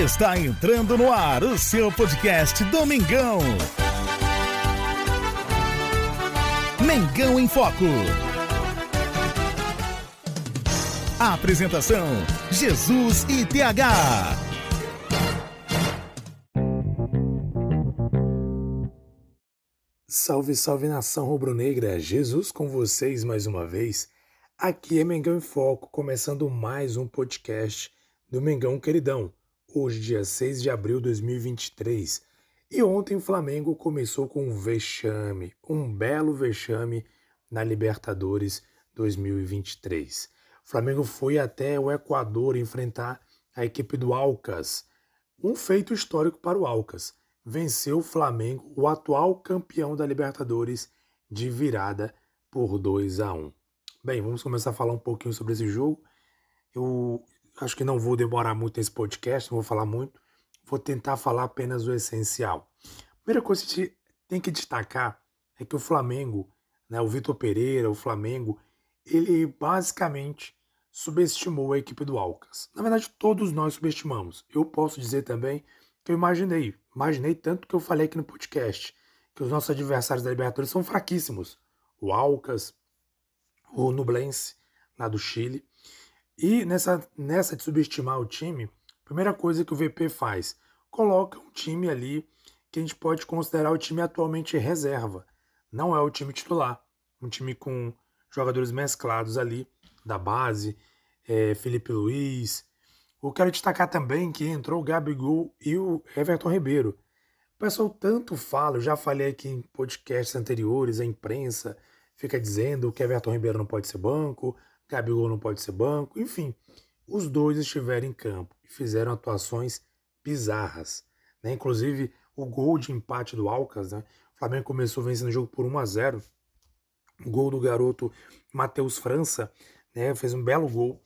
Está entrando no ar o seu podcast Domingão. Mengão em Foco. Apresentação: Jesus e TH. Salve, salve nação rubro-negra! Jesus com vocês mais uma vez. Aqui é Mengão em Foco, começando mais um podcast do Mengão Queridão. Hoje, dia 6 de abril de 2023. E ontem o Flamengo começou com um vexame, um belo vexame na Libertadores 2023. O Flamengo foi até o Equador enfrentar a equipe do Alcas. Um feito histórico para o Alcas. Venceu o Flamengo, o atual campeão da Libertadores, de virada por 2 a 1. Bem, vamos começar a falar um pouquinho sobre esse jogo. Eu acho que não vou demorar muito nesse podcast, não vou falar muito. Vou tentar falar apenas o essencial. Primeira coisa que a gente tem que destacar é que o Flamengo, né, o Vitor Pereira, o Flamengo, ele basicamente subestimou a equipe do Alcas. Na verdade, todos nós subestimamos. Eu posso dizer também que eu imaginei, imaginei tanto que eu falei aqui no podcast, que os nossos adversários da Libertadores são fraquíssimos. O Alcas, o Nublense, lá do Chile. E nessa, nessa de subestimar o time, a primeira coisa que o VP faz, coloca um time ali que a gente pode considerar o time atualmente reserva. Não é o time titular. Um time com jogadores mesclados ali, da base, é, Felipe Luiz. Eu quero destacar também que entrou o Gabigol e o Everton Ribeiro. O pessoal tanto fala, eu já falei aqui em podcasts anteriores, a imprensa fica dizendo que Everton Ribeiro não pode ser banco, Gabigol não pode ser banco, enfim. Os dois estiveram em campo e fizeram atuações bizarras. Né? Inclusive, o gol de empate do Alcas, né? o Flamengo começou vencendo o jogo por 1 a 0 o gol do garoto Matheus França, né? fez um belo gol.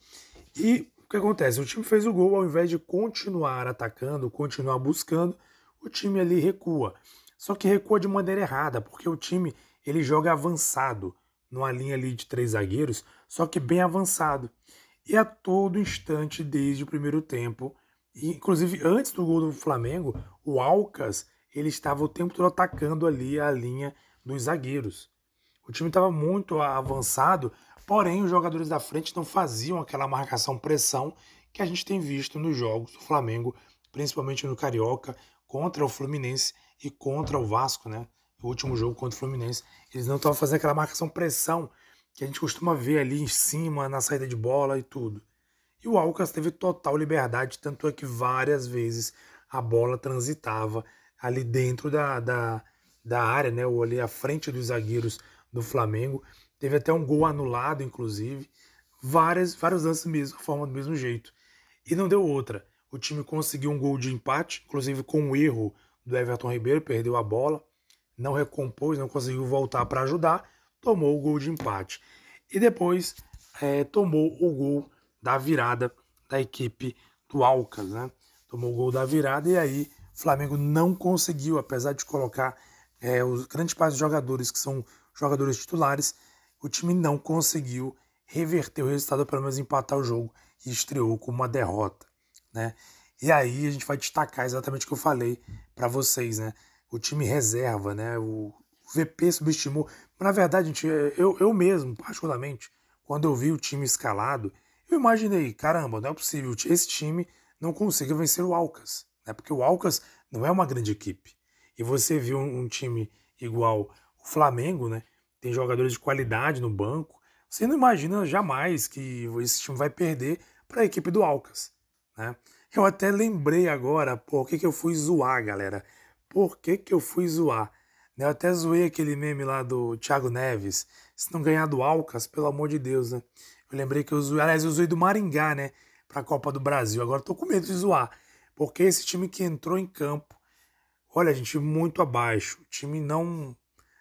E o que acontece? O time fez o gol, ao invés de continuar atacando, continuar buscando, o time ali recua. Só que recua de maneira errada, porque o time ele joga avançado numa linha ali de três zagueiros, só que bem avançado. E a todo instante, desde o primeiro tempo, inclusive antes do gol do Flamengo, o Alcas ele estava o tempo todo atacando ali a linha dos zagueiros. O time estava muito avançado, porém os jogadores da frente não faziam aquela marcação pressão que a gente tem visto nos jogos do Flamengo, principalmente no Carioca, contra o Fluminense e contra o Vasco, né? O último jogo contra o Fluminense, eles não estavam fazendo aquela marcação pressão que a gente costuma ver ali em cima, na saída de bola e tudo. E o Alcas teve total liberdade, tanto é que várias vezes a bola transitava ali dentro da, da, da área, né, ou ali à frente dos zagueiros do Flamengo. Teve até um gol anulado, inclusive. Várias, vários lances mesmo, forma do mesmo jeito. E não deu outra. O time conseguiu um gol de empate, inclusive com um erro do Everton Ribeiro, perdeu a bola não recompôs, não conseguiu voltar para ajudar, tomou o gol de empate. E depois é, tomou o gol da virada da equipe do Alcas, né? Tomou o gol da virada e aí o Flamengo não conseguiu, apesar de colocar é, os grandes parte dos jogadores que são jogadores titulares, o time não conseguiu reverter o resultado, pelo menos empatar o jogo e estreou com uma derrota, né? E aí a gente vai destacar exatamente o que eu falei para vocês, né? O time reserva, né? O VP subestimou. Na verdade, gente, eu, eu mesmo, particularmente, quando eu vi o time escalado, eu imaginei, caramba, não é possível, esse time não consiga vencer o Alcas, né? Porque o Alcas não é uma grande equipe. E você viu um, um time igual o Flamengo, né? Tem jogadores de qualidade no banco. Você não imagina jamais que esse time vai perder para a equipe do Alcas, né? Eu até lembrei agora, por que eu fui zoar, galera por que, que eu fui zoar. Né? Eu até zoei aquele meme lá do Thiago Neves. Se não ganhar do Alcas, pelo amor de Deus, né? Eu lembrei que eu zoei, aliás, eu zoei do Maringá, né? Pra Copa do Brasil. Agora tô com medo de zoar. Porque esse time que entrou em campo, olha, gente, muito abaixo. O time não,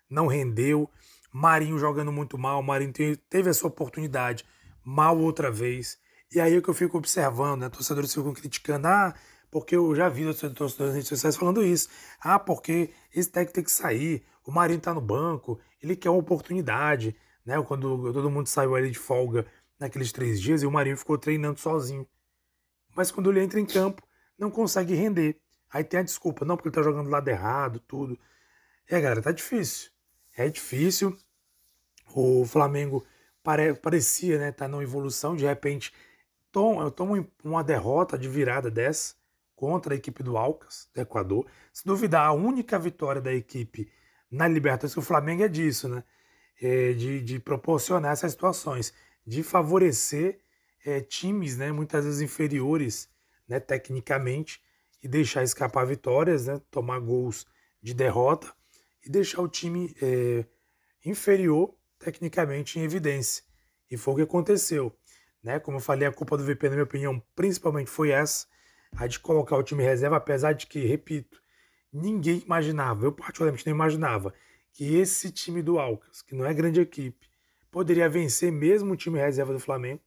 não rendeu. Marinho jogando muito mal. Marinho teve a sua oportunidade mal outra vez. E aí é que eu fico observando, né? Torcedores ficam criticando. Ah, porque eu já vi torcedores nas redes sociais falando isso. Ah, porque esse técnico tem que sair, o Marinho tá no banco, ele quer uma oportunidade, né? Quando todo mundo saiu ali de folga naqueles três dias e o Marinho ficou treinando sozinho. Mas quando ele entra em campo, não consegue render. Aí tem a desculpa, não, porque ele tá jogando do lado errado, tudo. É, galera, tá difícil. É difícil. O Flamengo pare, parecia, né, tá numa evolução, de repente toma, toma uma derrota de virada dessa contra a equipe do Alcas, do Equador. Se duvidar, a única vitória da equipe na Libertadores, que o Flamengo é disso, né? É de, de proporcionar essas situações, de favorecer é, times, né, muitas vezes inferiores, né, tecnicamente, e deixar escapar vitórias, né, tomar gols de derrota e deixar o time é, inferior tecnicamente em evidência. E foi o que aconteceu. Né? Como eu falei, a culpa do VP, na minha opinião, principalmente foi essa, a de colocar o time reserva, apesar de que, repito, ninguém imaginava, eu particularmente não imaginava, que esse time do Alcas, que não é grande equipe, poderia vencer mesmo o time reserva do Flamengo.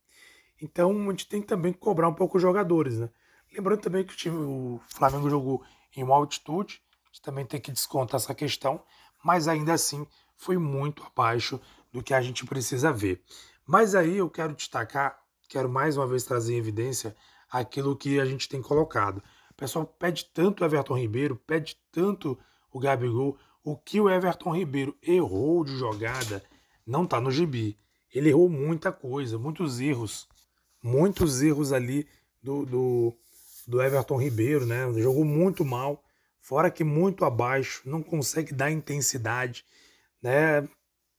Então a gente tem também que cobrar um pouco os jogadores, né? Lembrando também que o time, o Flamengo jogou em uma altitude, a gente também tem que descontar essa questão, mas ainda assim foi muito abaixo do que a gente precisa ver. Mas aí eu quero destacar, quero mais uma vez trazer em evidência aquilo que a gente tem colocado. O pessoal pede tanto o Everton Ribeiro, pede tanto o Gabigol. O que o Everton Ribeiro errou de jogada não está no gibi. Ele errou muita coisa, muitos erros. Muitos erros ali do, do, do Everton Ribeiro, né? Jogou muito mal, fora que muito abaixo, não consegue dar intensidade, né?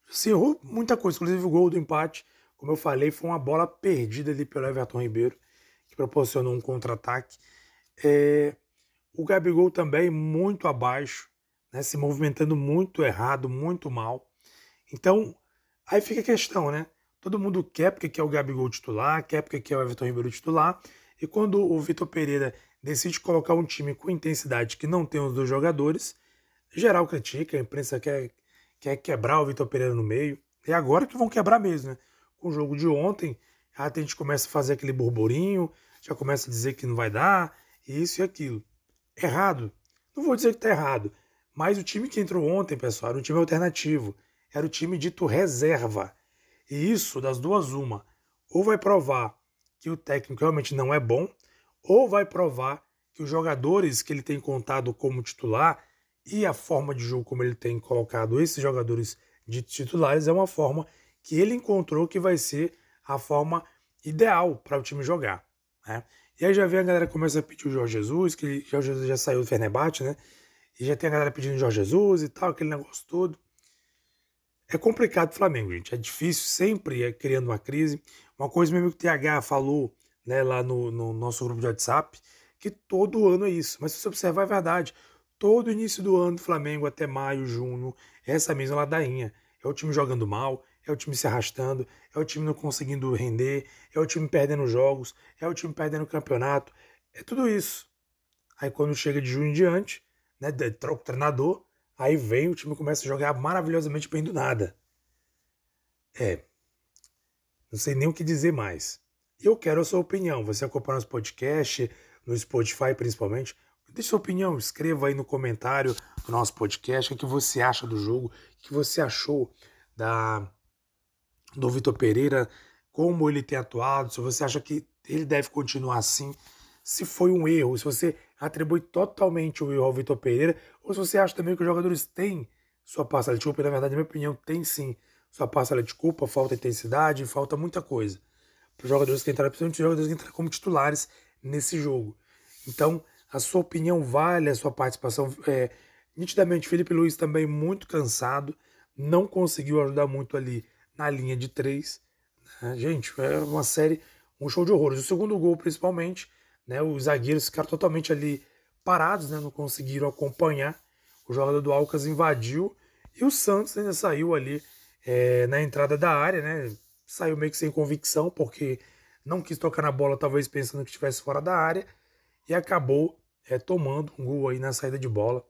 Se errou muita coisa, inclusive o gol do empate, como eu falei, foi uma bola perdida ali pelo Everton Ribeiro, proporcionou um contra-ataque. É, o Gabigol também muito abaixo, né? Se movimentando muito errado, muito mal. Então, aí fica a questão, né? Todo mundo quer porque quer o Gabigol titular, quer porque quer o Everton Ribeiro titular, e quando o Vitor Pereira decide colocar um time com intensidade que não tem os dois jogadores, geral critica, a imprensa quer, quer quebrar o Vitor Pereira no meio. É agora que vão quebrar mesmo, né? Com o jogo de ontem, a gente começa a fazer aquele burburinho, já começa a dizer que não vai dar, isso e aquilo. Errado. Não vou dizer que está errado, mas o time que entrou ontem, pessoal, era um time alternativo. Era o time dito reserva. E isso, das duas, uma. Ou vai provar que o técnico realmente não é bom, ou vai provar que os jogadores que ele tem contado como titular e a forma de jogo como ele tem colocado esses jogadores de titulares é uma forma que ele encontrou que vai ser a forma ideal para o time jogar. Né? E aí já vem a galera começa a pedir o Jorge Jesus, que o Jorge Jesus já saiu do Fenerbahçe, né? E já tem a galera pedindo Jorge Jesus e tal, aquele negócio todo. É complicado o Flamengo, gente. É difícil, sempre é criando uma crise. Uma coisa mesmo que o TH falou né, lá no, no nosso grupo de WhatsApp, que todo ano é isso. Mas se você observar, é verdade. Todo início do ano Flamengo até maio, junho, é essa mesma ladainha. É o time jogando mal, é o time se arrastando, é o time não conseguindo render, é o time perdendo jogos, é o time perdendo campeonato. É tudo isso. Aí quando chega de junho em diante, né, troca o treinador, aí vem o time começa a jogar maravilhosamente bem do nada. É, não sei nem o que dizer mais. Eu quero a sua opinião. Você acompanha nosso podcast, no Spotify principalmente. Deixe sua opinião, escreva aí no comentário do nosso podcast o que você acha do jogo, o que você achou da do Vitor Pereira, como ele tem atuado, se você acha que ele deve continuar assim, se foi um erro, se você atribui totalmente o erro ao Vitor Pereira, ou se você acha também que os jogadores têm sua parcela de culpa, na verdade, na minha opinião, tem sim sua parcela de culpa, falta intensidade, falta muita coisa. Para os jogadores que entraram, principalmente os jogadores que entraram como titulares nesse jogo. Então, a sua opinião vale, a sua participação. É, nitidamente, Felipe Luiz também muito cansado, não conseguiu ajudar muito ali na linha de três. Né? Gente, é uma série, um show de horrores. O segundo gol, principalmente, né, os zagueiros ficaram totalmente ali parados, né, não conseguiram acompanhar. O jogador do Alcas invadiu e o Santos ainda saiu ali é, na entrada da área, né? Saiu meio que sem convicção, porque não quis tocar na bola, talvez pensando que estivesse fora da área, e acabou é, tomando um gol aí na saída de bola.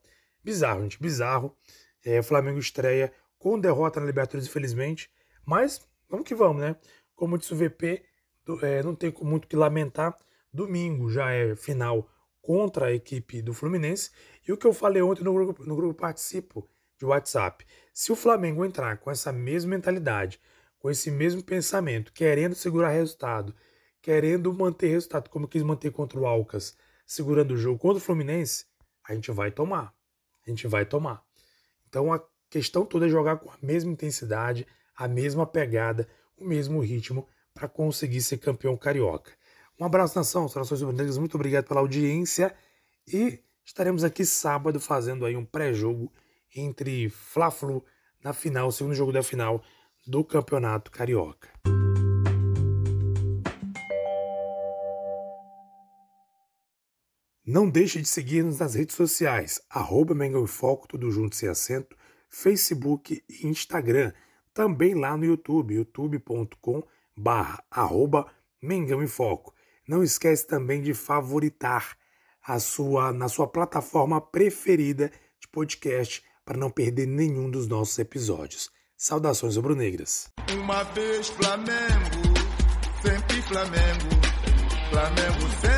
Bizarro, gente, bizarro. É, o Flamengo estreia com derrota na Libertadores, infelizmente, mas vamos que vamos, né? Como disse o VP, do, é, não tem muito que lamentar. Domingo já é final contra a equipe do Fluminense. E o que eu falei ontem no grupo, no grupo Participo de WhatsApp. Se o Flamengo entrar com essa mesma mentalidade, com esse mesmo pensamento, querendo segurar resultado, querendo manter resultado, como quis manter contra o Alcas segurando o jogo contra o Fluminense, a gente vai tomar. A gente vai tomar. Então a questão toda é jogar com a mesma intensidade, a mesma pegada, o mesmo ritmo para conseguir ser campeão carioca. Um abraço, nação, saudações rubro muito obrigado pela audiência e estaremos aqui sábado fazendo aí um pré-jogo entre Fla-Flu na final, segundo jogo da final do Campeonato Carioca. Não deixe de seguir-nos nas redes sociais, arroba Mengão Foco, tudo junto sem acento, Facebook e Instagram. Também lá no YouTube, youtube.com barra arroba Mengão em Foco. Não esquece também de favoritar a sua, na sua plataforma preferida de podcast para não perder nenhum dos nossos episódios. Saudações rubro-negras. Uma vez Flamengo, sempre Flamengo, Flamengo sempre